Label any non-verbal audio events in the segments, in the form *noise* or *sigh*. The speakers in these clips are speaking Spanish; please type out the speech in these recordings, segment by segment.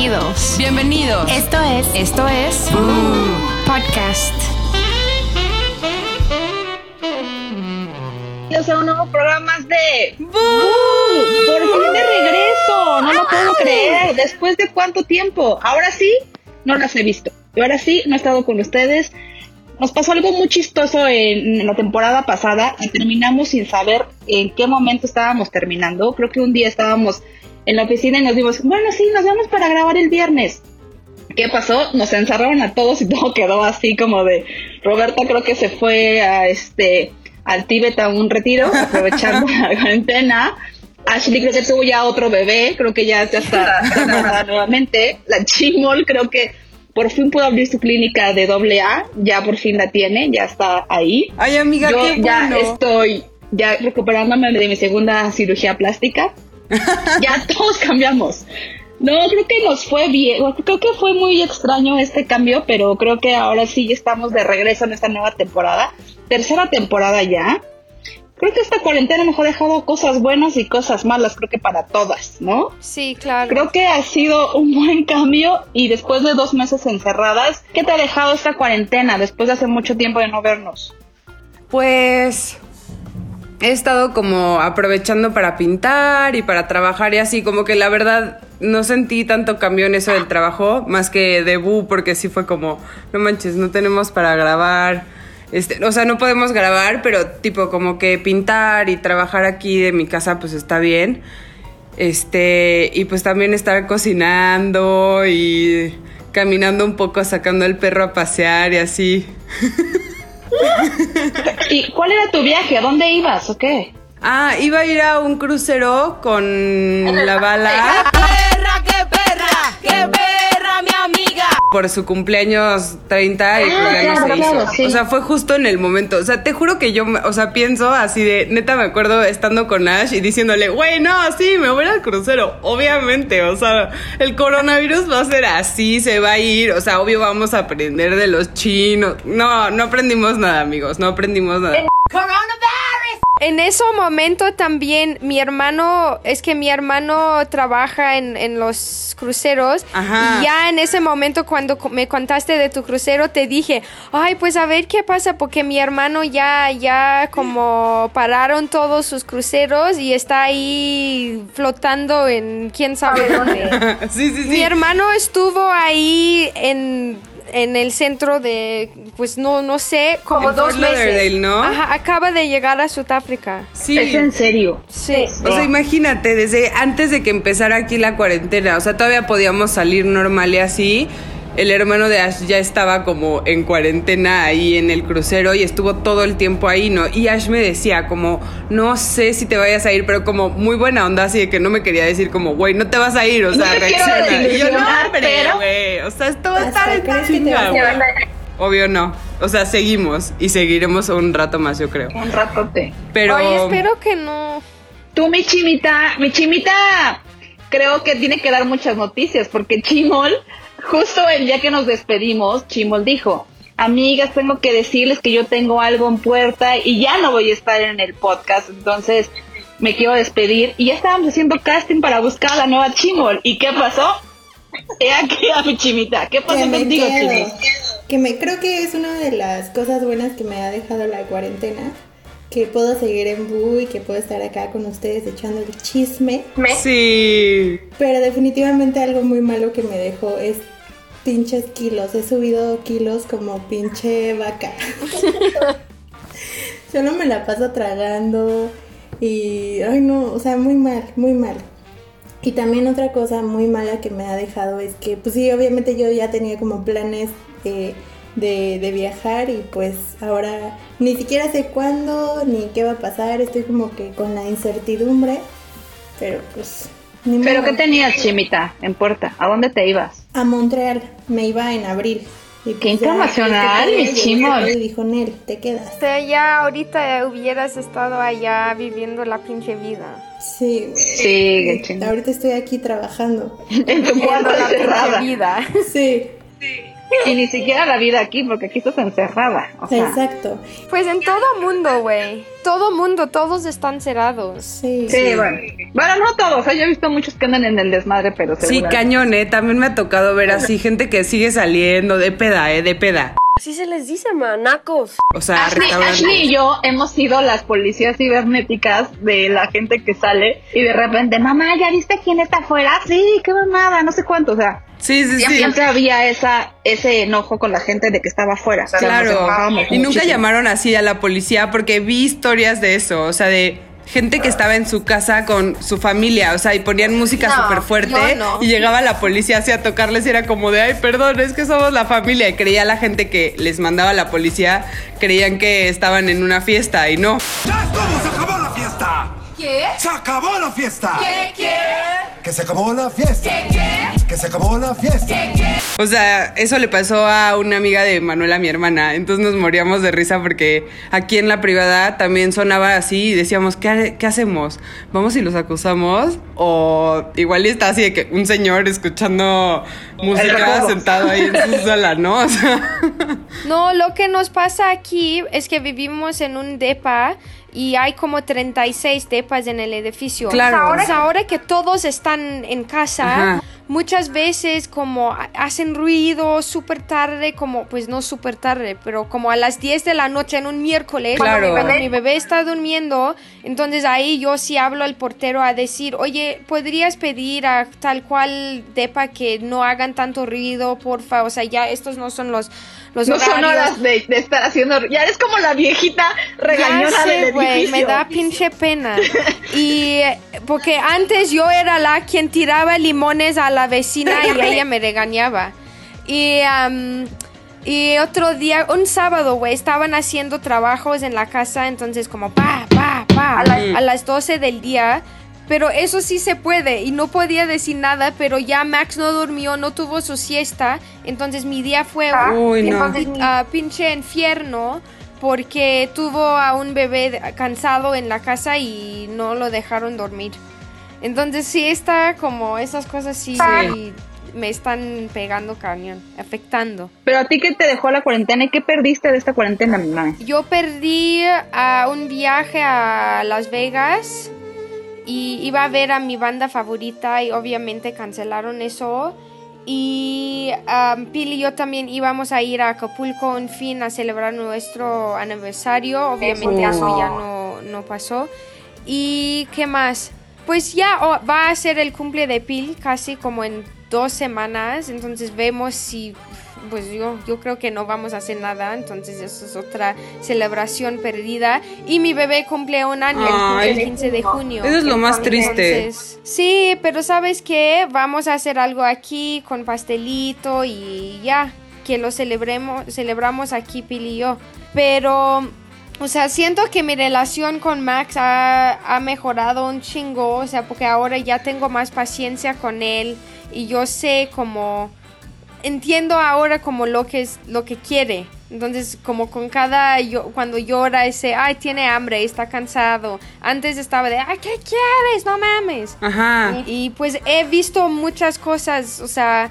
Bienvenidos. Bienvenidos. Esto es. Esto es. Podcast. Bienvenidos a un nuevo programa más de. Por fin de regreso, no lo puedo creer. ¿Después de cuánto tiempo? Ahora sí, no las he visto. Y ahora sí, no he estado con ustedes. Nos pasó algo muy chistoso en, la temporada pasada y terminamos sin saber en qué momento estábamos terminando. Creo que un día estábamos en la oficina y nos dimos, bueno, sí, nos vamos para grabar el viernes. ¿Qué pasó? Nos encerraron a todos y *laughs* todo quedó así como de Roberta creo que se fue a este al Tíbet a un retiro *laughs* aprovechando la cuarentena. Ashley creo que tuvo ya otro bebé, creo que ya, ya está *laughs* nuevamente. La Chimol creo que por fin pudo abrir su clínica de doble A, ya por fin la tiene, ya está ahí. Ay, amiga, Yo qué ya bueno. estoy ya recuperándome de mi segunda cirugía plástica. *laughs* ya todos cambiamos. No, creo que nos fue bien, creo que fue muy extraño este cambio, pero creo que ahora sí estamos de regreso en esta nueva temporada, tercera temporada ya. Creo que esta cuarentena nos ha dejado cosas buenas y cosas malas, creo que para todas, ¿no? Sí, claro. Creo que ha sido un buen cambio y después de dos meses encerradas, ¿qué te ha dejado esta cuarentena después de hace mucho tiempo de no vernos? Pues he estado como aprovechando para pintar y para trabajar y así, como que la verdad no sentí tanto cambio en eso del trabajo, más que debut, porque sí fue como, no manches, no tenemos para grabar. Este, o sea, no podemos grabar, pero tipo como que pintar y trabajar aquí de mi casa pues está bien. Este, y pues también estar cocinando y caminando un poco, sacando al perro a pasear y así. *laughs* ¿Y cuál era tu viaje? ¿A dónde ibas o qué? Ah, iba a ir a un crucero con la bala perra, qué perra, qué perra, mi amiga. Por su cumpleaños 30 y pues ya claro, no se hizo. sí. O sea, fue justo en el momento. O sea, te juro que yo, o sea, pienso así de, neta me acuerdo estando con Ash y diciéndole, güey, no, sí, me voy al crucero. Obviamente, o sea, el coronavirus va a ser así, se va a ir. O sea, obvio vamos a aprender de los chinos. No, no aprendimos nada, amigos, no aprendimos nada. En ese momento también mi hermano, es que mi hermano trabaja en, en los cruceros. Ajá. Y ya en ese momento cuando me contaste de tu crucero te dije, ay, pues a ver qué pasa porque mi hermano ya, ya como pararon todos sus cruceros y está ahí flotando en quién sabe dónde. *laughs* sí, sí, sí. Mi hermano estuvo ahí en, en el centro de, pues no, no sé, como En dos meses. ¿no? Ajá, acaba de llegar a Sudáfrica. Sí. ¿Es en serio? Sí. O sea, imagínate, desde antes de que empezara aquí la cuarentena, o sea, todavía podíamos salir normal y así. El hermano de Ash ya estaba como en cuarentena ahí en el crucero y estuvo todo el tiempo ahí, ¿no? Y Ash me decía como, no sé si te vayas a ir, pero como muy buena onda, así de que no me quería decir como, güey, no te vas a ir, o sea, No reacciona. Y yo, no, pero- güey, o sea, esto va a estar en. Obvio no. O sea, seguimos y seguiremos un rato más, yo creo. Un ratote. Pero... Oye, espero que no. Tú, mi chimita, mi chimita, creo que tiene que dar muchas noticias porque Chimol, justo el día que nos despedimos, Chimol dijo, amigas, tengo que decirles que yo tengo algo en puerta y ya no voy a estar en el podcast, entonces me quiero despedir y ya estábamos haciendo casting para buscar a la nueva Chimol. ¿Y qué pasó? He aquí a mi chimita. ¿Qué pasó Que contigo. Chimol? Que me creo que es una de las cosas buenas que me ha dejado la cuarentena. Que puedo seguir en Bu y que puedo estar acá con ustedes echando el chisme. Sí. Pero definitivamente algo muy malo que me dejó es pinches kilos. He subido kilos como pinche vaca. *laughs* Solo me la paso tragando y, ay no, o sea, muy mal, muy mal. Y también otra cosa muy mala que me ha dejado es que, pues sí, obviamente yo ya tenía como planes eh, de, de viajar y pues ahora ni siquiera sé cuándo ni qué va a pasar, estoy como que con la incertidumbre, pero pues... Ni ¿Pero qué tenías, chimita, en puerta? ¿A dónde te ibas? A Montreal, me iba en abril. Y Qué ya, internacional, mi chimol. Y dijo, Nel, te quedas. O sea, ya ahorita hubieras estado allá viviendo la pinche vida. Sí, güey. Sí. Ahorita estoy aquí trabajando. *laughs* En tu cuarto la pinche encerrada. vida. Sí. Y ni siquiera la vida aquí, porque aquí estás encerrada. O sea, Exacto. Pues en todo mundo, güey. Todo mundo, todos están cerrados. Sí. Sí, bueno. Bueno, no todos. ¿eh? Yo he visto muchos que andan en el desmadre, pero Sí, cañón, ¿eh? También me ha tocado ver así gente que sigue saliendo de peda, ¿eh? De peda. Así se les dice, manacos. O sea, Ashley. Ashley y yo hemos sido las policías cibernéticas de la gente que sale y de repente, mamá, ¿ya viste quién está afuera? Sí, qué mamada, no sé cuánto. O sea, Sí, sí, sí. siempre había esa, ese enojo con la gente de que estaba afuera. O sea, nos Claro. Y nunca muchísimo. llamaron así a la policía porque vi historias de eso, o sea, de gente que estaba en su casa con su familia, o sea, y ponían música No, súper fuerte no. y llegaba la policía así a tocarles y era como de, ay, perdón, es que somos la familia. Y creía la gente que les mandaba la policía, creían que estaban en una fiesta y no. ¡Ya estuvo! ¡Se acabó la fiesta! ¿Qué? ¡Se acabó la fiesta! ¿Qué? ¿Qué? ¡Que se acabó la fiesta! ¡Que se acabó la fiesta! O sea, eso le pasó a una amiga de Manuela, mi hermana. Entonces nos moríamos de risa porque aquí en la privada también sonaba así y decíamos, ¿qué, qué hacemos? ¿Vamos y los acusamos? O igual está así de que un señor escuchando música sentado ahí en su sala, ¿no? *laughs* O sea, No, lo que nos pasa aquí es que vivimos en un depa y hay como 36 depas en el edificio. Claro. Ahora, ahora que todos están en casa, Ajá. muchas veces como ha- hacen ruido súper tarde, como pues no súper tarde, pero como a las 10 de la noche en un miércoles, Claro. cuando mi bebé está durmiendo, entonces ahí yo sí hablo al portero a decir, oye, ¿podrías pedir a tal cual depa que no hagan tanto ruido, porfa? O sea, ya estos no son los, los No son horas de, de estar haciendo. Ya eres como la viejita regañona Ya sé, del güey, edificio. me da pinche pena. Y porque antes yo era la quien tiraba limones a la vecina y *laughs* ella me regañaba. Y, y otro día, un sábado, güey, estaban haciendo trabajos en la casa, entonces como pa, pa, pa, a, la- a las 12 del día. Pero eso sí se puede y no podía decir nada, pero ya Max no durmió, no tuvo su siesta, entonces mi día fue Uy, no. ah, pinche infierno porque tuvo a un bebé cansado en la casa y no lo dejaron dormir. Entonces sí está como esas cosas sí, sí me están pegando cañón, afectando. Pero a ti, ¿qué te dejó la cuarentena y qué perdiste de esta cuarentena, mi mami? Yo perdí a un viaje a Las Vegas y iba a ver a mi banda favorita y obviamente cancelaron eso. Y um, Pili y yo también íbamos a ir a Acapulco un fin a celebrar nuestro aniversario. Obviamente eso ya no, no pasó. ¿Y qué más? Pues ya va a ser el cumple de Pil casi como en dos semanas. Entonces vemos si pues yo, yo creo que no vamos a hacer nada, entonces eso es otra celebración perdida. Y mi bebé cumple un año, Ay. el 15 de junio. Eso es lo más triste. Sí, pero ¿sabes qué? Vamos a hacer algo aquí con pastelito y ya, que lo celebremos, celebramos aquí Pili y yo. Pero, o sea, siento que mi relación con Max ha, ha mejorado un chingo, o sea, porque ahora ya tengo más paciencia con él y yo sé como entiendo ahora como lo que es lo que quiere. Entonces, como con cada yo, cuando llora ese, ay, tiene hambre, está cansado. Antes estaba de, ay, ¿qué quieres? No mames. Ajá. Y pues he visto muchas cosas, o sea,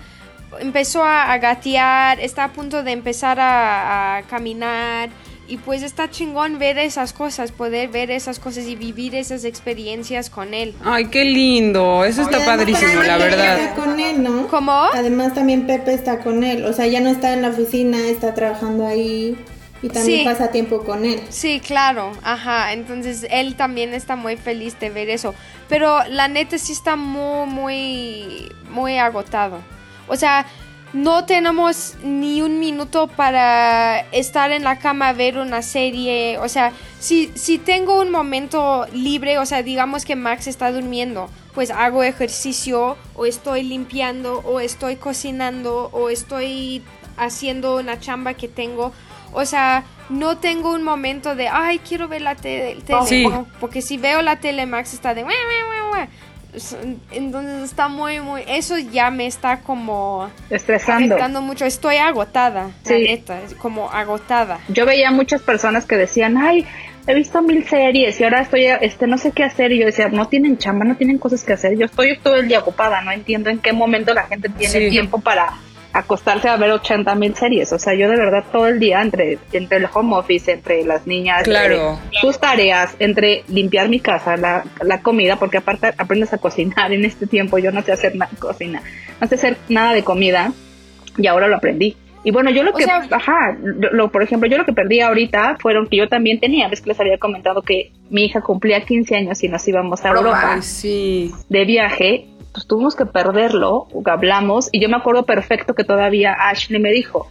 empezó a, a gatear, está a punto de empezar a, a caminar. Y pues está chingón ver esas cosas, poder ver esas cosas y vivir esas experiencias con él. Ay, qué lindo. Eso está padrísimo, la verdad. Está con él, ¿no? ¿Cómo? Además también Pepe está con él, o sea, ya no está en la oficina, está trabajando ahí y también Sí. pasa tiempo con él. Sí, claro, ajá. Entonces él también está muy feliz de ver eso. Pero la neta sí está muy, muy, muy agotado. O sea, no tenemos ni un minuto para estar en la cama a ver una serie. O sea, si, si tengo un momento libre, o sea, digamos que Max está durmiendo, pues hago ejercicio o estoy limpiando o estoy cocinando o estoy haciendo una chamba que tengo. O sea, no tengo un momento de, ay, quiero ver la te- tele. Porque si veo la tele, Max está de, Entonces está muy, muy, eso ya me está como Estresando. afectando mucho. Estoy agotada, la Sí. neta, como agotada. Yo veía muchas personas que decían, ay, he visto mil series y ahora estoy, este, no sé qué hacer. Y yo decía, no tienen chamba, no tienen cosas que hacer. Yo estoy todo el día ocupada, no entiendo en qué momento la gente tiene Sí. tiempo para acostarse a ver 80 mil series. O sea, yo de verdad todo el día entre, entre el home office, entre las niñas, Claro. entre sus tareas, entre limpiar mi casa, la, la comida, porque aparte aprendes a cocinar en este tiempo. Yo no sé hacer nada cocina, no sé hacer nada de comida y ahora lo aprendí. Y bueno, yo lo O que, sea- ajá, lo, lo- por ejemplo, yo lo que perdí ahorita fueron que yo también tenía, ves que les había comentado que mi hija cumplía 15 años y nos íbamos a Europa sí. de viaje, pues tuvimos que perderlo, hablamos, y yo me acuerdo perfecto que todavía Ashley me dijo,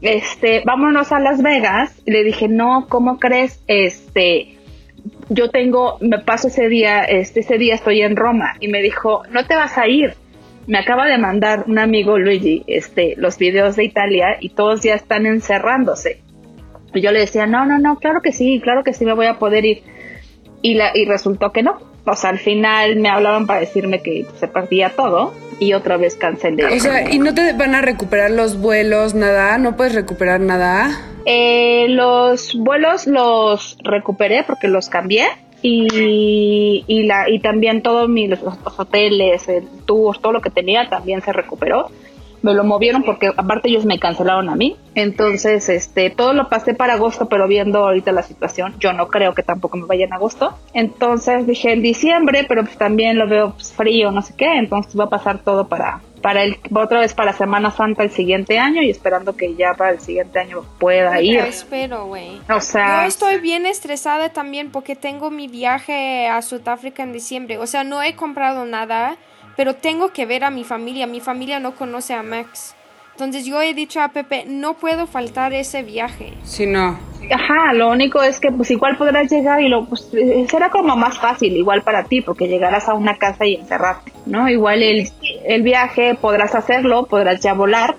este, vámonos a Las Vegas, y le dije, no, ¿cómo crees? Este, yo tengo, me paso ese día, este, ese día estoy en Roma, y me dijo, no te vas a ir. Me acaba de mandar un amigo Luigi, este, los videos de Italia y todos ya están encerrándose. Y yo le decía, no, no, no, claro que sí, claro que sí me voy a poder ir y, la, y resultó que no. O sea, al final me hablaban para decirme que se perdía todo y otra vez cancelé. O sea, ¿y no te van a recuperar los vuelos, nada? ¿No puedes recuperar nada? Eh, los vuelos los recuperé porque los cambié y, y, la, y también todos mis, los, los hoteles, el tour, todo lo que tenía también se recuperó. Me lo movieron porque aparte ellos me cancelaron a mí. Entonces, este, todo lo pasé para agosto, pero viendo ahorita la situación, yo no creo que tampoco me vaya en agosto. Entonces dije en diciembre, pero pues también lo veo pues, frío, no sé qué. Entonces va a pasar todo para, para el, otra vez para Semana Santa el siguiente año y esperando que ya para el siguiente año pueda ir. Yo espero, güey. O sea, Yo estoy bien estresada también porque tengo mi viaje a Sudáfrica en diciembre. O sea, no he comprado nada, pero tengo que ver a mi familia. Mi familia no conoce a Max. Entonces yo he dicho a Pepe, no puedo faltar ese viaje. Si no. Ajá, lo único es que pues igual podrás llegar y lo pues eh, será como más fácil igual para ti porque llegarás a una casa y encerrarte, ¿no? Igual el, el viaje podrás hacerlo, podrás ya volar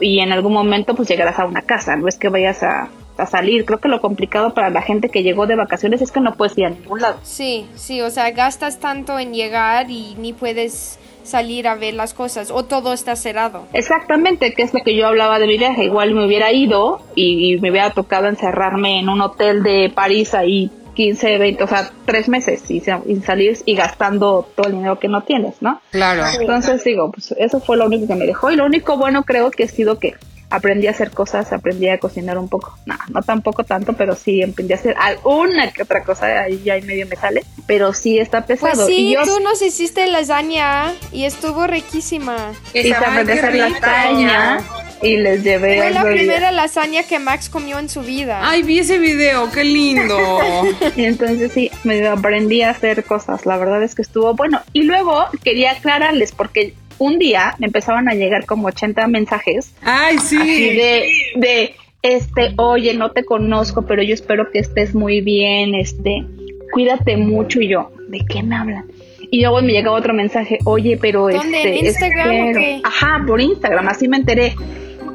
y en algún momento pues llegarás a una casa, no es que vayas a, a salir. Creo que lo complicado para la gente que llegó de vacaciones es que no puedes ir a ningún lado. Sí, sí, o sea, gastas tanto en llegar y ni puedes salir a ver las cosas o todo está cerrado. Exactamente, que es lo que yo hablaba de mi viaje. Igual me hubiera ido y, y me hubiera tocado encerrarme en un hotel de París ahí 15, 20, o sea, tres meses y, y salir y gastando todo el dinero que no tienes, ¿no? Claro. Entonces digo, pues eso fue lo único que me dejó y lo único bueno creo que ha sido que aprendí a hacer cosas, aprendí a cocinar un poco, no, no tampoco tanto, pero sí aprendí a hacer alguna que otra cosa, ahí ya en medio me sale, pero sí está pesado. Pues sí, y yo tú nos hiciste lasaña y estuvo riquísima. y aprendí a hacer lasaña y les llevé Fue la primera lasaña que Max comió en su vida. Ay, vi ese video, qué lindo. *laughs* Y entonces sí, me aprendí a hacer cosas. La verdad es que estuvo bueno. Y luego quería aclararles porque un día me empezaban a llegar como 80 mensajes Ay, así sí. de, de este, oye, no te conozco, pero yo espero que estés muy bien, este, cuídate mucho. Y yo, ¿de qué me hablan? Y luego me llegaba otro mensaje, oye, pero ¿Dónde? este, ¿En Instagram o espero- qué? Ajá, por Instagram, así me enteré.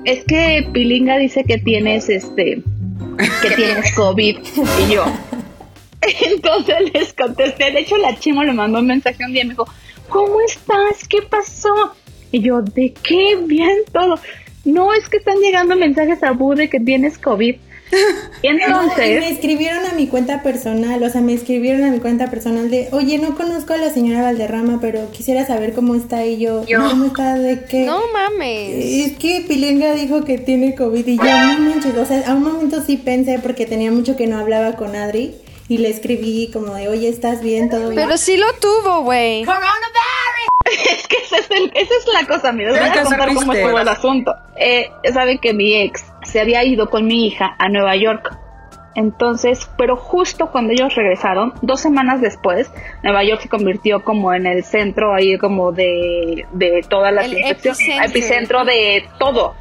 Es que Pilinga dice que tienes este, que *laughs* tienes COVID. Y yo, *laughs* entonces les contesté. De hecho, la chimo le mandó un mensaje un día y me dijo, ¿cómo estás? ¿Qué pasó? Y yo, ¿de qué? Bien todo. No, es que están llegando mensajes a Bu de que tienes COVID. Y *laughs* No, y me entonces, escribieron a mi cuenta personal, o sea, me escribieron a mi cuenta personal de, oye, no conozco a la señora Valderrama, pero quisiera saber cómo está. Y yo, ¿cómo está? ¿De qué? No mames. Es que Pilenga dijo que tiene COVID y yo, no manches, o sea, a un momento sí pensé porque tenía mucho que no hablaba con Adri y le escribí como de, oye, ¿estás bien? ¿Todo bien? Pero sí lo tuvo, güey. *laughs* es que esa es, el- esa es la cosa, mira, les voy a contar cómo estuvo el asunto. Eh, saben que mi ex se había ido con mi hija a Nueva York. Entonces, pero justo cuando ellos regresaron, dos semanas después, Nueva York se convirtió como en el centro ahí como de, de todas las El infecciones, epicentro. epicentro de todo.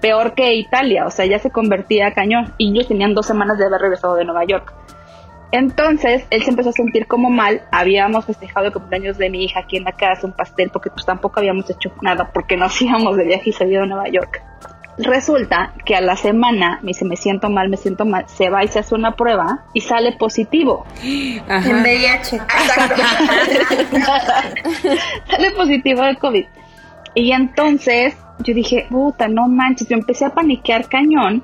Peor que Italia, o sea, ya se convertía a cañón. Y ellos tenían dos semanas de haber regresado de Nueva York. Entonces, él se empezó a sentir como mal. Habíamos festejado el cumpleaños de mi hija aquí en la casa, un pastel, porque pues tampoco habíamos hecho nada, porque nos *laughs* íbamos de viaje y se a Nueva York. Resulta que a la semana me dice, me siento mal, me siento mal, se va y se hace una prueba y sale positivo. Ajá. VIH. *laughs* sale positivo de COVID. Y entonces yo dije, puta, no manches, yo empecé a paniquear cañón.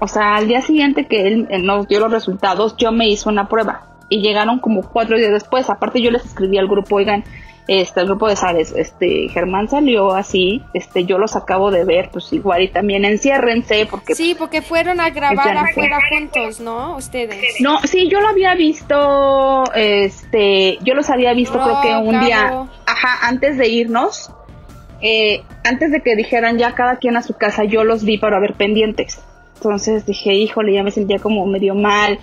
O sea, al día siguiente que él nos dio los resultados, yo me hice una prueba. Y llegaron como cuatro días después. Aparte yo les escribí al grupo, oigan, este, el grupo de Sales, este, Germán salió así, este, yo los acabo de ver, pues igual y también enciérrense porque... Sí, porque fueron a grabar fue. afuera juntos, ¿no? Ustedes. No, sí, yo lo había visto, este, yo los había visto creo que un día, ajá, antes de irnos, eh, antes de que dijeran ya cada quien a su casa, yo los vi para ver pendientes. Entonces dije, híjole, ya me sentía como medio mal.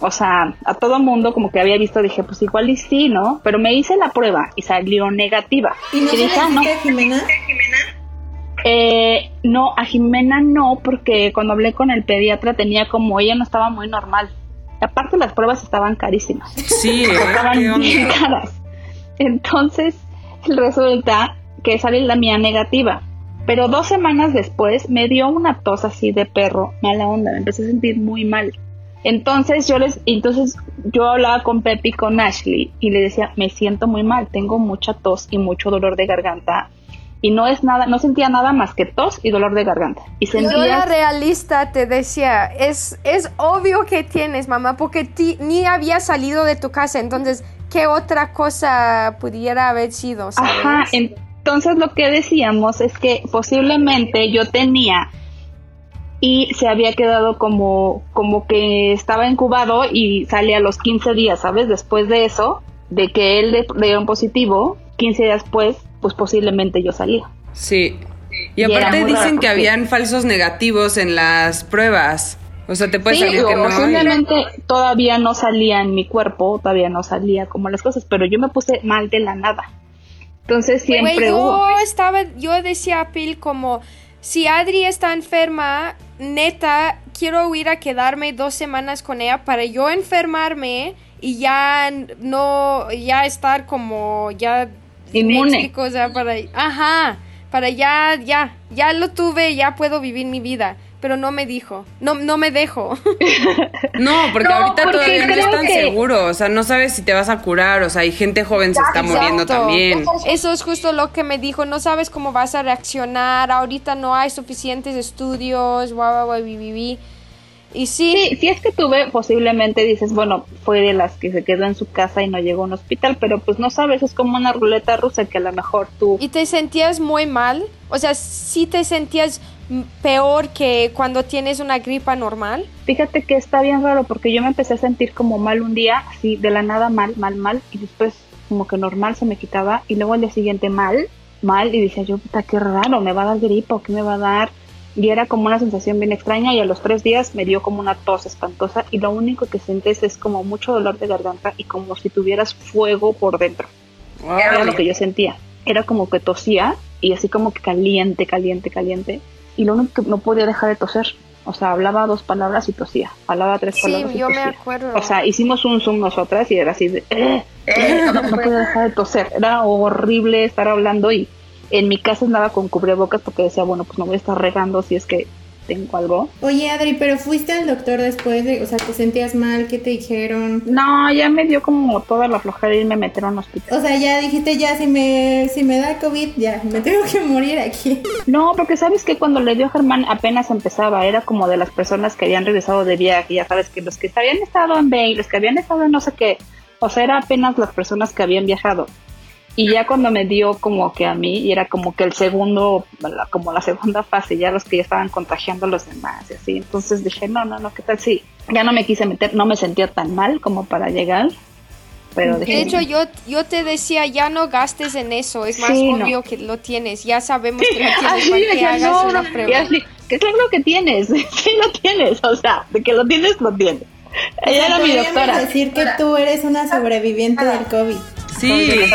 O sea, a todo mundo como que había visto, dije, pues igual y sí, ¿no? Pero me hice la prueba y salió negativa. ¿Y no dije, "Ah, no". a Jimena? Eh, no, a Jimena no, porque cuando hablé con el pediatra tenía como, ella no estaba muy normal. Aparte las pruebas estaban carísimas. Sí, ¿eh? estaban ¿Qué bien caras. Entonces resulta que sale la mía negativa. Pero dos semanas después me dio una tos así de perro, mala onda, me empecé a sentir muy mal. Entonces yo les, entonces yo hablaba con Pepe y con Ashley y le decía, me siento muy mal, tengo mucha tos y mucho dolor de garganta. Y no es nada, no sentía nada más que tos y dolor de garganta. Y Yo la sentía realista te decía, es, es obvio que tienes, mamá, porque ti- ni había salido de tu casa, entonces, ¿qué otra cosa pudiera haber sido? ¿sabes? Ajá, entonces lo que decíamos es que posiblemente yo tenía y se había quedado como, como que estaba incubado y sale a los 15 días, ¿sabes? Después de eso, de que él le un positivo, 15 días después, pues posiblemente yo salía. Sí. Y Y aparte raro dicen que habían falsos negativos en las pruebas. O sea, te puede Sí, salir que no. posiblemente todavía no salía en mi cuerpo, todavía no salía como las cosas, pero yo me puse mal de la nada. Entonces siempre hubo. yo estaba, yo decía a Pil como, si Adri está enferma, neta, quiero ir a quedarme dos semanas con ella para yo enfermarme y ya no, ya estar como, ya... Inmune. o sea, para, ajá, para ya, ya, ya lo tuve, ya puedo vivir mi vida. Pero no me dijo, no, no me dejo. *laughs* No, porque No, ahorita porque todavía no es tan que- seguro. O sea, no sabes si te vas a curar. O sea, hay gente joven se está muriendo también. Eso es justo lo que me dijo. No sabes cómo vas a reaccionar. Ahorita no hay suficientes estudios. Guau, guau, guau. Y sí, Sí, si es que tuve, posiblemente dices, bueno, fue de las que se quedó en su casa y no llegó a un hospital, pero pues no sabes, es como una ruleta rusa que a lo mejor tú... y te sentías muy mal. O sea, sí te sentías peor que cuando tienes una gripa normal. Fíjate que está bien raro porque yo me empecé a sentir como mal un día, así de la nada mal, mal, mal, y después como que normal se me quitaba y luego al día siguiente mal, mal, y decía yo, puta, qué raro, me va a dar gripa o qué me va a dar. Y era como una sensación bien extraña y a los tres días me dio como una tos espantosa y lo único que sientes es como mucho dolor de garganta y como si tuvieras fuego por dentro. Era lo que yo sentía. Era como que tosía y así como que caliente, caliente, caliente. Y lo único que no podía dejar de toser. O sea, hablaba dos palabras y tosía. Hablaba tres Sí, palabras y yo me tosía. acuerdo. O sea, hicimos un zoom nosotras y era así de... "Eh, eh", no, no podía dejar de toser. Era horrible estar hablando y en mi casa andaba con cubrebocas porque decía, bueno, pues no voy a estar regando si es que tengo algo. Oye, Adri, pero fuiste al doctor después de, o sea, te sentías mal, ¿qué te dijeron? No, ya me dio como toda la flojera y me metieron a un hospital. O sea, ya dijiste, ya, si me, si me da COVID, ya, me tengo que morir aquí. No, porque sabes que cuando le dio a Germán apenas empezaba, era como de las personas que habían regresado de viaje, ya sabes que los que habían estado en Bay, los que habían estado en no sé qué, o sea, era apenas las personas que habían viajado. Y ya cuando me dio como que a mí, y era como que el segundo, como la segunda fase, ya los que ya estaban contagiando a los demás y así. Entonces dije, no, no, no, ¿qué tal si? Ya no me quise meter, no me sentía tan mal como para llegar, pero De hecho, yo, yo te decía, ya no gastes en eso. Es más Sí, no. obvio que lo tienes. Ya sabemos que lo *laughs* tienes. Así ¿Para de que hagas no, una no, y prueba? así, que claro que tienes, *laughs* sí lo tienes, o sea, de que lo tienes, lo tienes. O Ella sea, era mi doctora. decir que tú eres una sobreviviente del COVID. Sí.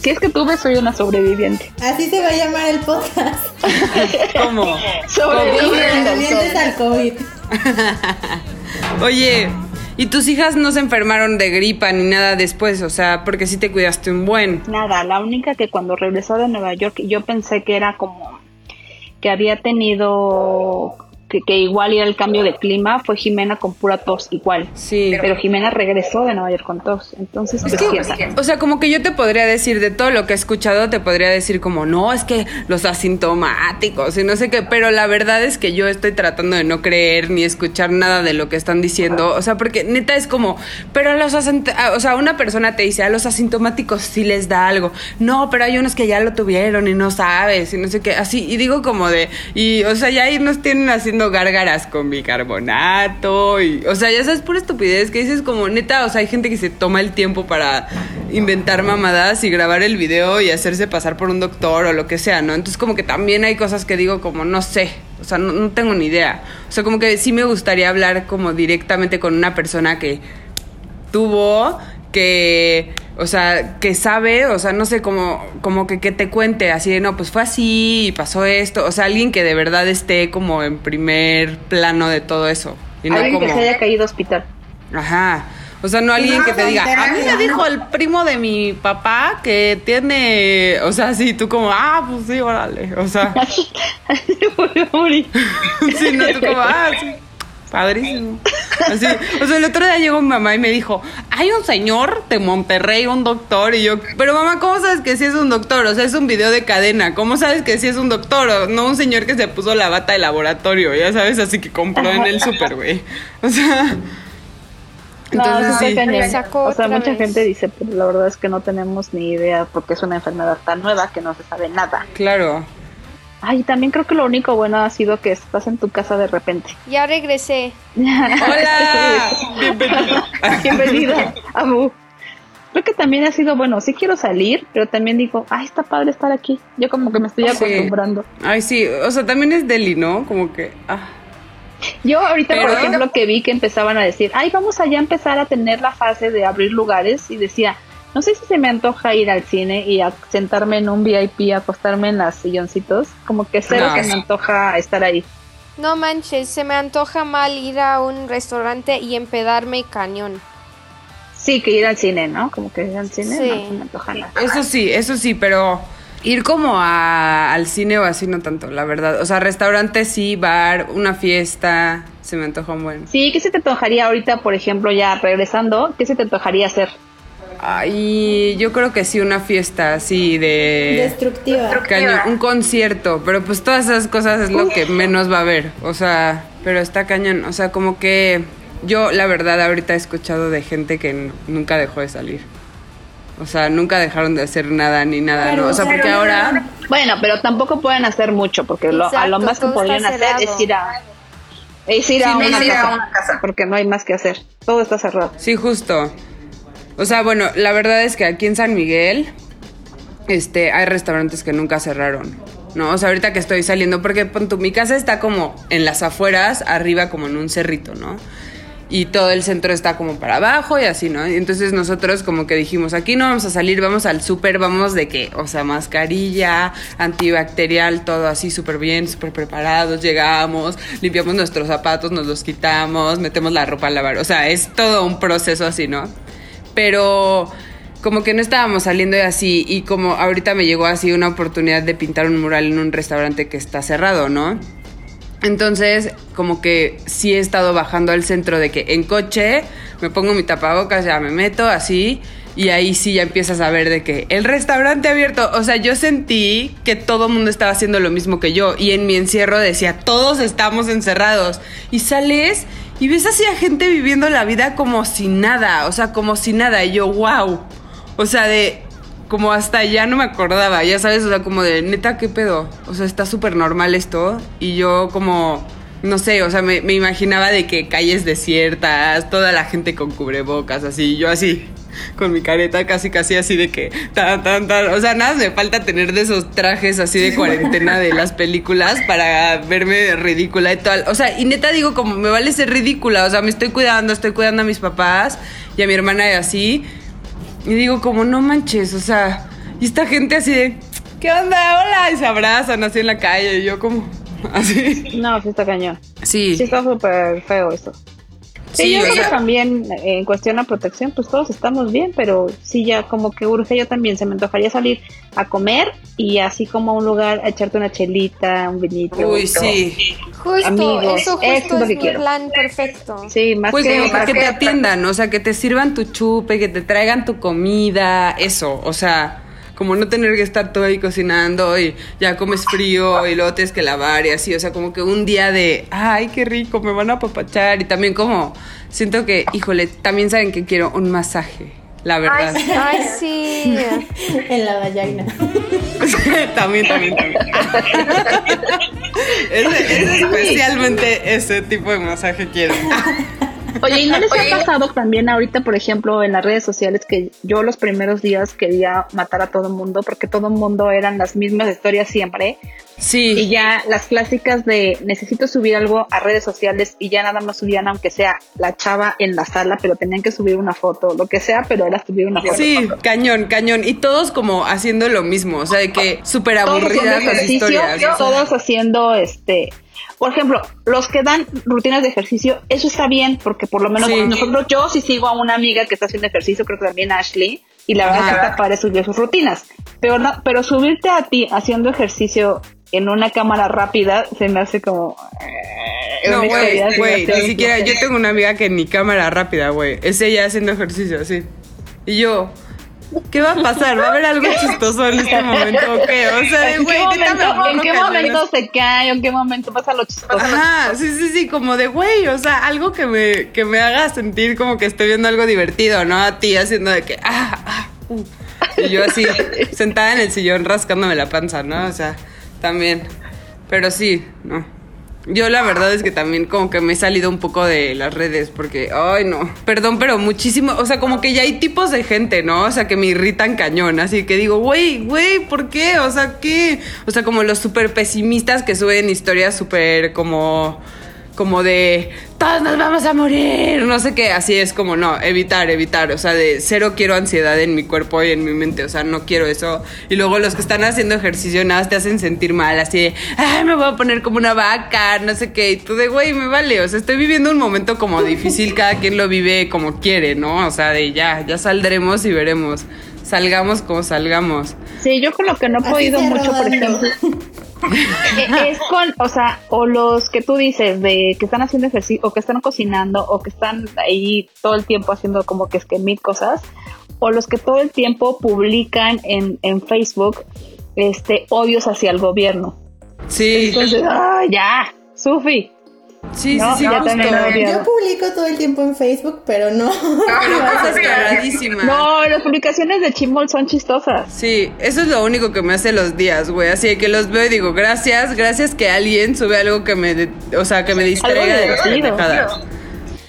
Si es que tuve, soy una sobreviviente. Así se va a llamar el podcast. *laughs* ¿Cómo? Sobrevivientes al COVID. *laughs* Oye, ¿y tus hijas no se enfermaron de gripa ni nada después? O sea, porque sí te cuidaste un buen. Nada, la única que cuando regresó de Nueva York yo pensé que era como que había tenido que, que igual era el cambio de clima, fue Jimena con pura tos igual. Sí. Pero Jimena regresó de Nueva York con tos. Entonces, pues, sí, o sea, como que yo te podría decir de todo lo que he escuchado, te podría decir como, no, es que los asintomáticos y no sé qué, pero la verdad es que yo estoy tratando de no creer ni escuchar nada de lo que están diciendo, o sea, porque neta es como, pero a los asint- a- o sea, una persona te dice, a los asintomáticos sí les da algo, no, pero hay unos que ya lo tuvieron y no sabes y no sé qué, así, y digo como de, y, o sea, ya ahí nos tienen haciendo gárgaras con bicarbonato y, o sea, ya sabes, pura estupidez que dices como, neta, o sea, hay gente que se toma el tiempo para inventar mamadas y grabar el video y hacerse pasar por un doctor o lo que sea, ¿no? Entonces como que también hay cosas que digo como, no sé, o sea, no, no tengo ni idea. O sea, como que sí me gustaría hablar como directamente con una persona que tuvo, que, o sea, que sabe, o sea, no sé, como, como que, que te cuente así de, no, pues fue así y pasó esto, o sea, alguien que de verdad esté como en primer plano de todo eso. Y no alguien que como, se haya caído a hospital. Ajá. O sea, no alguien que te diga, a mí me dijo el primo de mi papá que tiene, o sea, sí, tú como, ah, pues sí, órale, o sea, *laughs* *laughs* sí, no, tú como, ah, sí, padrísimo. Así, o sea, el otro día llegó mi mamá y me dijo, hay un señor de Monterrey, un doctor, y yo, pero mamá, ¿cómo sabes que sí es un doctor? O sea, es un video de cadena, ¿cómo sabes que sí es un doctor? O no un señor que se puso la bata de laboratorio, ya sabes, así que compró en el súper, güey. O sea... No, Entonces, eso sí. O sea, mucha vez. gente dice, pero la verdad es que no tenemos ni idea porque es una enfermedad tan nueva que no se sabe nada. Claro. Ay, también creo que lo único bueno ha sido que estás en tu casa de repente. *laughs* Ya regresé. Hola, *laughs* bienvenido. Bienvenida, Amu. Creo que también ha sido bueno. Sí quiero salir, pero también digo, ay, está padre estar aquí. Yo como que me estoy Sí. acostumbrando. Ay, sí, o sea, también es Deli, ¿no? Como que, ah, Yo ahorita, por ejemplo, que vi que empezaban a decir, ay, vamos allá a empezar a tener la fase de abrir lugares y decía, no sé si se me antoja ir al cine y a sentarme en un VIP, acostarme en las silloncitos, como que cero No. que me antoja estar ahí. No manches, se me antoja mal ir a un restaurante y empedarme cañón. Sí, que ir al cine, ¿no? Como que ir al cine Sí. no se me antoja nada. eso sí, eso sí, pero ir como a- al cine o así no tanto, la verdad. O sea, restaurante sí, bar, una fiesta, se me antoja un buen. Sí, ¿qué se te antojaría ahorita, por ejemplo, ya regresando? ¿Qué se te antojaría hacer? Ay, yo creo que sí, una fiesta así de... Destructiva. Cañón, un concierto, pero pues todas esas cosas es lo que menos va a haber, o sea, pero está cañón, o sea, como que yo la verdad ahorita he escuchado de gente que nunca dejó de salir, o sea, nunca dejaron de hacer nada ni nada, ¿no? O sea, porque ahora, Bueno, pero tampoco pueden hacer mucho, porque lo, a lo más que podrían hacer es ir a... Es ir, a, Sí, una ir a casa, porque no hay más que hacer. Todo está cerrado. sí, justo, o sea, bueno, la verdad es que aquí en San Miguel, este, hay restaurantes que nunca cerraron. No, o sea, ahorita que estoy saliendo, porque tú, mi casa está como en las afueras, arriba como en un cerrito, ¿no? Y todo el centro está como para abajo y así, ¿no? Entonces nosotros como que dijimos, aquí no vamos a salir, vamos al súper, vamos de que, o sea, mascarilla, antibacterial, todo así súper bien, súper preparados, llegamos, limpiamos nuestros zapatos, nos los quitamos, metemos la ropa a lavar, o sea, es todo un proceso así, ¿no? Pero como que no estábamos saliendo de así y como ahorita me llegó así una oportunidad de pintar un mural en un restaurante que está cerrado, ¿no? Entonces, como que sí he estado bajando al centro de que en coche me pongo mi tapabocas, ya me meto así y ahí sí ya empiezas a ver de que el restaurante abierto, o sea, yo sentí que todo el mundo estaba haciendo lo mismo que yo y en mi encierro decía, todos estamos encerrados y sales y ves así a gente viviendo la vida como si nada, o sea, como si nada y yo, wow, o sea, de como hasta ya no me acordaba, ya sabes, o sea, como de neta, ¿qué pedo? O sea, está súper normal esto. Y yo como, no sé, o sea, me, me imaginaba de que calles desiertas, toda la gente con cubrebocas, así, yo así, con mi careta casi casi así de que, tan, tan, tan. O sea, nada, me falta tener de esos trajes así de cuarentena de las películas para verme ridícula y tal. O sea, y neta digo, como me vale ser ridícula, o sea, me estoy cuidando, estoy cuidando a mis papás y a mi hermana y así. Y digo, como, no manches, o sea, y esta gente así de, ¿qué onda? Hola, y se abrazan así en la calle, y yo como, *laughs* así. No, sí está cañón. Sí, Sí está súper feo esto. Sí, Sí, yo creo sea- que también eh, en cuestión de protección, pues todos estamos bien, pero sí ya como que urge yo también, se me antojaría salir a comer y así como a un lugar a echarte una chelita, un vinito. Uy, sí. Justo, Amigos, eso justo es lo es, que mi quiero. plan perfecto. Sí, más Pues que, como más que que- te atiendan, o sea, que te sirvan tu chupe, que te traigan tu comida, eso, o sea, como no tener que estar todo ahí cocinando y ya comes frío y luego tienes que lavar y así, o sea, como que un día de, ay, qué rico, me van a apapachar y también como siento que, híjole, también saben que quiero un masaje, la verdad. Ay, sí. *laughs* en la vagina. *laughs* también, también, también. *laughs* ese, ese especialmente ese tipo de masaje quiero. Oye, ¿y no les ha pasado también ahorita, por ejemplo, en las redes sociales que yo los primeros días quería matar a todo el mundo porque todo el mundo eran las mismas historias siempre? Y Sí, ya las clásicas de necesito subir algo a redes sociales y ya nada más subían aunque sea la chava en la sala, pero tenían que subir una foto, lo que sea, pero era subir una foto. sí, cañón, cañón. Y todos como haciendo lo mismo, o sea, de que súper aburridas las ejercicio, historias. todos haciendo este por ejemplo, los que dan rutinas de ejercicio, eso está bien, porque por lo menos Sí. nosotros, yo sí sigo a una amiga que está haciendo ejercicio, creo que también Ashley, y la verdad es que está padre subir sus rutinas. Pero, no- pero subirte a ti haciendo ejercicio en una cámara rápida se me hace como... eh, No, güey, ni siquiera. Yo tengo una amiga que ni cámara rápida, güey. Es ella haciendo ejercicio, así. Y yo, ¿qué va a pasar? ¿Va a haber algo chistoso en este momento o qué? O sea, ¿En qué neta me momento, aburro ¿en qué cañón. momento se cae? ¿En qué momento pasa lo chistoso? Ajá, sí, sí, sí, como de, güey, o sea, algo que me, que me haga sentir como que estoy viendo algo divertido, ¿no? A ti haciendo de que, ah, ah, uh. Y yo así, sentada en el sillón rascándome la panza, ¿no? O sea, también. Pero sí, no. Yo la verdad es que también como que me he salido un poco de las redes porque, ay no, perdón, pero muchísimo, o sea, como que ya hay tipos de gente, ¿no? O sea, que me irritan cañón, así que digo, güey, güey, ¿por qué? O sea, ¿qué? O sea, como los súper pesimistas que suben historias súper como, como de, todos nos vamos a morir, no sé qué, así es como, no, evitar, evitar, o sea, de cero quiero ansiedad en mi cuerpo y en mi mente, o sea, no quiero eso. Y luego los que están haciendo ejercicio nada te hacen sentir mal, así de, ay, me voy a poner como una vaca, no sé qué, y tú de, güey, me vale, o sea, estoy viviendo un momento como difícil, cada quien lo vive como quiere, ¿no? O sea, de ya, ya saldremos y veremos. Salgamos como salgamos. Sí, yo con lo que no he Así podido mucho, por ejemplo, *laughs* eh, es con, o sea, o los que tú dices de que están haciendo ejercicio, o que están cocinando, o que están ahí todo el tiempo haciendo como que es que mil cosas, o los que todo el tiempo publican en, en Facebook este odios hacia el gobierno. Sí, Entonces, ah, ya, Sufi. Sí, no, sí, sí, odio. Yo publico todo el tiempo en Facebook, pero no. *laughs* *laughs* Cabradísimas. No, las publicaciones de Chimol son chistosas. Sí, eso es lo único que me hace los días, güey. Así que los veo y digo, gracias, gracias que alguien sube algo que me, o sea, que me distraiga de las pendejadas.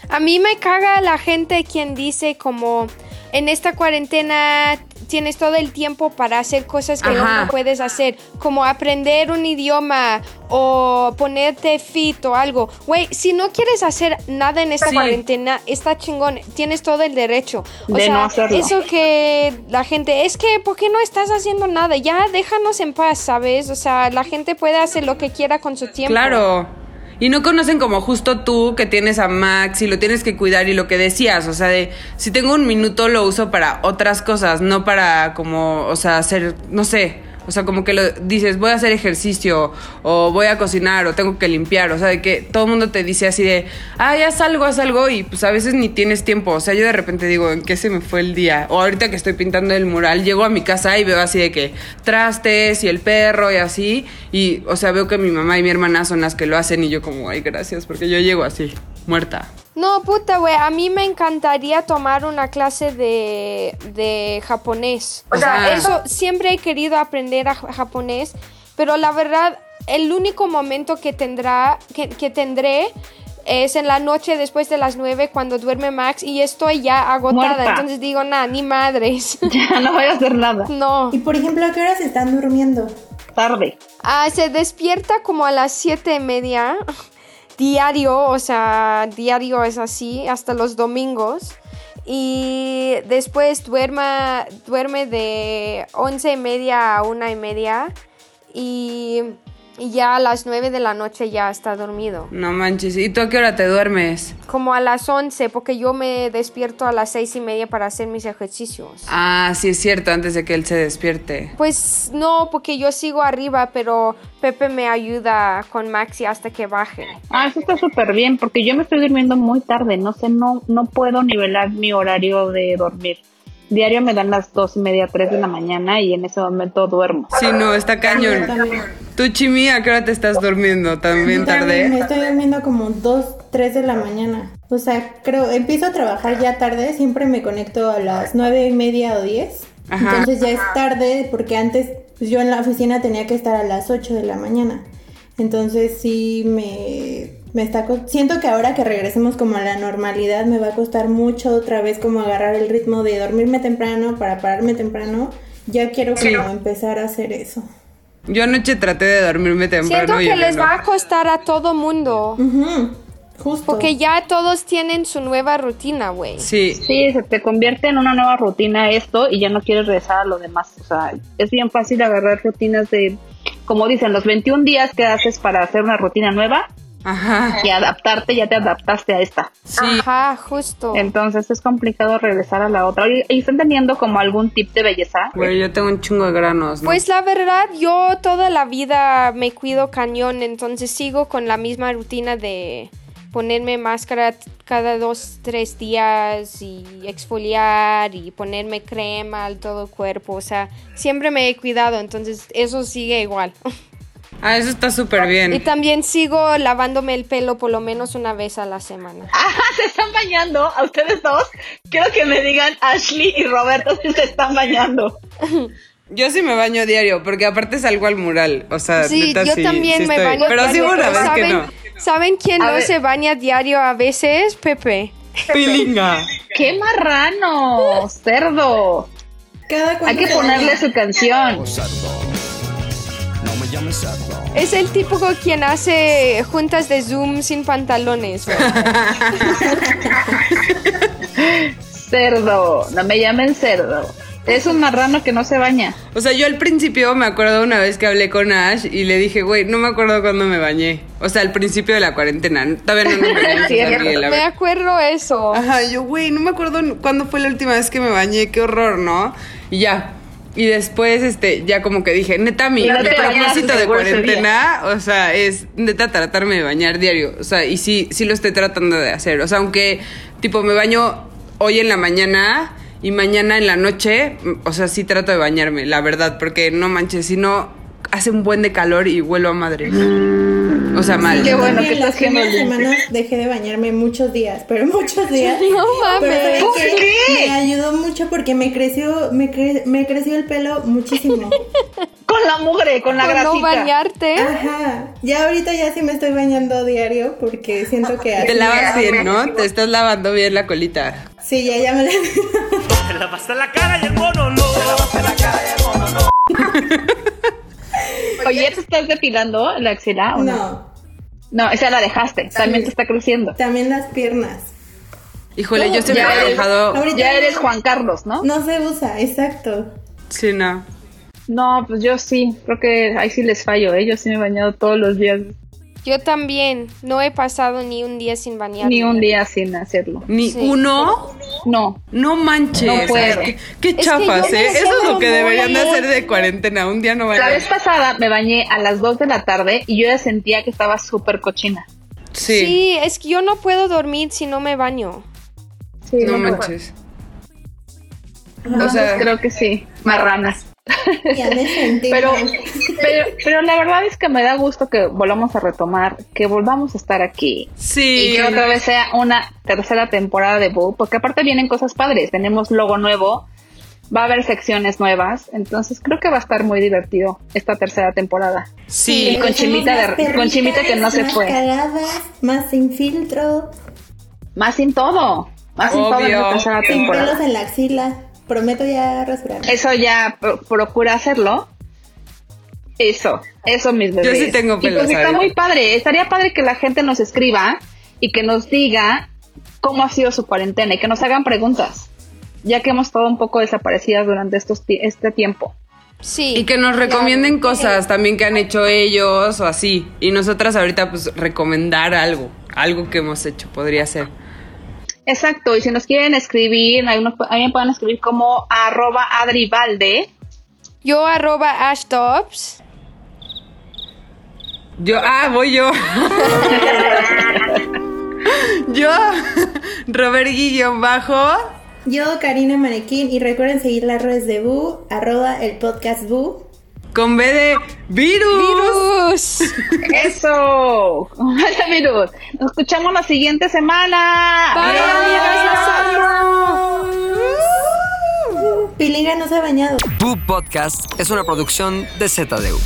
A mí me caga la gente quien dice como en esta cuarentena tienes todo el tiempo para hacer cosas que Ajá. no puedes hacer, como aprender un idioma o ponerte fit o algo. Güey, si no quieres hacer nada en esta Sí. cuarentena, está chingón, tienes todo el derecho. O De sea, no hacerlo. eso que la gente, es que, ¿por qué no estás haciendo nada? Ya déjanos en paz, ¿sabes? O sea, la gente puede hacer lo que quiera con su tiempo. Claro. Y no conocen como justo tú que tienes a Max y lo tienes que cuidar y lo que decías, o sea, de si tengo un minuto lo uso para otras cosas, no para como, o sea, hacer, no sé, o sea, como que lo dices, voy a hacer ejercicio o voy a cocinar o tengo que limpiar, o sea, de que todo el mundo te dice así de, ay, haz algo, haz algo y pues a veces ni tienes tiempo, o sea, yo de repente digo, ¿en qué se me fue el día? O ahorita que estoy pintando el mural, llego a mi casa y veo así de que trastes y el perro y así, y o sea, veo que mi mamá y mi hermana son las que lo hacen y yo como, ay, gracias, porque yo llego así, muerta. No, puta, güey, a mí me encantaría tomar una clase de, de japonés. O sea, Ajá. eso, siempre he querido aprender a ja- japonés, pero la verdad, el único momento que tendrá, que, que tendré es en la noche después de las nueve cuando duerme Max y estoy ya agotada. Muerta. Entonces digo, nada, ni madres. *laughs* Ya no voy a hacer nada. no. Y por ejemplo, ¿a qué horas están durmiendo? Tarde. Ah, se despierta como a las siete y media diario, o sea, diario es así, hasta los domingos. Y después duerma, duerme de once y media a una y media. Y, y ya a las 9 de la noche ya está dormido. No manches. ¿Y tú a qué hora te duermes? Como a las 11, porque yo me despierto a las seis y media para hacer mis ejercicios. Ah, sí es cierto, antes de que él se despierte. Pues no, porque yo sigo arriba, pero Pepe me ayuda con Maxi hasta que baje. Ah, eso está súper bien, porque yo me estoy durmiendo muy tarde, no sé, no, no puedo nivelar mi horario de dormir. Diario me dan las dos y media, tres de la mañana y en ese momento duermo. Sí, no, está cañón. también. Tú, Chimi, ¿a qué hora te estás durmiendo? ¿También También me tarde? estoy durmiendo como 2, 3 de la mañana. O sea, creo, empiezo a trabajar ya tarde, siempre me conecto a las nueve y media o 10. Ajá. Entonces ya es tarde porque antes pues, yo en la oficina tenía que estar a las 8 de la mañana. Entonces sí me, me está... Siento que ahora que regresemos como a la normalidad me va a costar mucho otra vez como agarrar el ritmo de dormirme temprano para pararme temprano. Ya quiero como empezar a hacer eso. Yo anoche traté de dormirme temprano. Siento que les no. va a costar a todo mundo. Ujú, Justo. Porque ya todos tienen su nueva rutina, güey. Sí. Sí, se te convierte en una nueva rutina esto y ya no quieres regresar a lo demás. O sea, es bien fácil agarrar rutinas de, como dicen, los 21 días que haces para hacer una rutina nueva Ajá. y adaptarte, ya te adaptaste a esta. Sí. Ajá, justo. Entonces es complicado regresar a la otra. ¿Y y están teniendo como algún tip de belleza? Güey, yo tengo un chingo de granos. ¿no? Pues la verdad, yo toda la vida me cuido cañón, entonces sigo con la misma rutina de ponerme máscara cada dos, tres días y exfoliar y ponerme crema al todo cuerpo, o sea, siempre me he cuidado, entonces eso sigue igual. *laughs* Ah, eso está súper y bien. también sigo lavándome el pelo por lo menos una vez a la semana. Ajá, se están bañando a ustedes dos. Quiero que me digan Ashley y Roberto si se están bañando. Yo sí me baño diario, porque aparte salgo al mural. O sea, Sí, neta, yo sí, también sí me estoy- baño. Pero sí diario, hubo una pero vez que ¿saben, no. ¿Saben quién A no ver. se baña diario a veces? Pepe. Pilinga. ¡Qué marrano! ¡Cerdo! Cada Hay que ponerle su canción. Es el típico quien hace juntas de Zoom sin pantalones. *laughs* Cerdo. No me llamen cerdo. Es un marrano que no se baña. O sea, yo al principio me acuerdo una vez que hablé con Ash y le dije, güey, no me acuerdo cuándo me bañé. O sea, al principio de la cuarentena. Todavía no *laughs* Sí, Me ver. acuerdo eso. Ajá, yo, güey, no me acuerdo cuándo fue la última vez que me bañé, qué horror, ¿no? Y ya. Y después, este, ya como que dije, neta, mi, mi propósito de cuarentena, o sea, es neta tratarme de bañar diario. O sea, y sí, sí lo estoy tratando de hacer. O sea, aunque, tipo, me baño hoy en la mañana y mañana en la noche, o sea, sí trato de bañarme, la verdad, porque no manches, si no, hace un buen de calor y vuelo a madre. O sea, mal. Qué bueno que las primeras semanas dejé de bañarme muchos días, pero muchos días. No mames. ¿saben ¿Por qué? qué? Me ayudó mucho porque me creció, me, cre- me creció el pelo muchísimo. *laughs* Con la mugre, con la Por no grasita. bañarte. Ajá. Ya ahorita ya sí me estoy bañando diario porque siento que Te lavas bien, ¿no? Te estás lavando bien la colita. Sí, ya ya me la Te lavaste la cara y el mono no. Te lavaste la cara y el mono no. *laughs* Oye, ¿te estás depilando la axila o no? No, No, esa la dejaste. También te está creciendo. también las piernas. Híjole, yo se me Ya había dejado. Ahorita Ya eres Juan Carlos, ¿no? No se usa, exacto. Sí, no. No, pues yo sí. Creo que ahí sí les fallo, ¿eh? Yo sí me he bañado todos los días. Yo también. No he pasado ni un día sin bañarme. Ni un día sin hacerlo. Ni Sí. uno. No. No manches. No puedo. Qué, qué chafas, ¿eh? Eso es lo que deberían de hacer de cuarentena. Un día no La vayan. vez pasada me bañé a las 2 de la tarde y yo ya sentía que estaba súper cochina. Sí. Sí, es que yo no puedo dormir si no me baño. Sí, No puedo. manches. Entonces, O sea- creo que sí. Marranas. Ya me sentí Pero, pero, pero la verdad es que me da gusto que volvamos a retomar, que volvamos a estar aquí. Y Sí. que otra vez sea una tercera temporada de Boo, porque aparte vienen cosas padres. Tenemos logo nuevo, va a haber secciones nuevas, entonces creo que va a estar muy divertido esta tercera temporada. Sí. Y con chimita de- con chimita que no se fue. más sin filtro, Más sin todo, más sin todo en esta tercera sin temporada. pelos en la axila. Prometo ya rasurarme. Eso ya pro- procura hacerlo. Eso, eso mis Yo bebés. sí tengo Y pelos pues está muy padre. Estaría padre que la gente nos escriba y que nos diga cómo ha sido su cuarentena y que nos hagan preguntas, ya que hemos estado un poco desaparecidas durante estos este tiempo. Sí. Y que nos recomienden cosas también que han hecho ellos o así. Y nosotras ahorita pues recomendar algo, algo que hemos hecho, podría ser. Exacto, y si nos quieren escribir, ahí, nos- ahí me pueden escribir como arroba adribalde. Yo arroba ashtops. Yo, ah, voy yo. *laughs* yo, *laughs* Robert Guillón bajo. Yo, Karina Manequín, y recuerden seguir las redes de Boo, arroba el podcast Boo. Con B de virus. Virus. Eso. Hola, virus. Nos escuchamos la siguiente semana. Bye, amigos, amo. Pilinga no se ha bañado. Boo Podcast es una producción de ZDU.